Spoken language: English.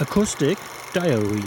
Acoustic Diary